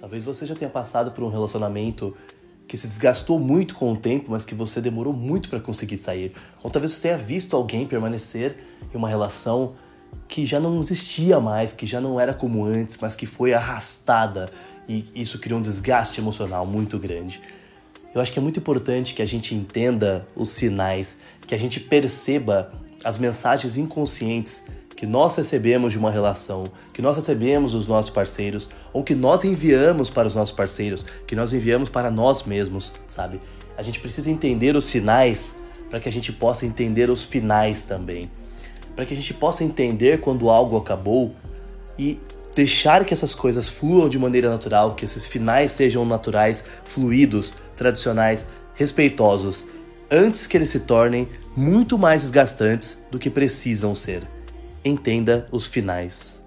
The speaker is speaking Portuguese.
Talvez você já tenha passado por um relacionamento que se desgastou muito com o tempo, mas que você demorou muito para conseguir sair. Ou talvez você tenha visto alguém permanecer em uma relação que já não existia mais, que já não era como antes, mas que foi arrastada e isso criou um desgaste emocional muito grande. Eu acho que é muito importante que a gente entenda os sinais, que a gente perceba as mensagens inconscientes que nós recebemos de uma relação, que nós recebemos dos nossos parceiros, ou que nós enviamos para os nossos parceiros, que nós enviamos para nós mesmos, sabe? A gente precisa entender os sinais para que a gente possa entender os finais também. Para que a gente possa entender quando algo acabou e deixar que essas coisas fluam de maneira natural, que esses finais sejam naturais, fluidos, tradicionais, respeitosos, antes que eles se tornem muito mais desgastantes do que precisam ser entenda os finais.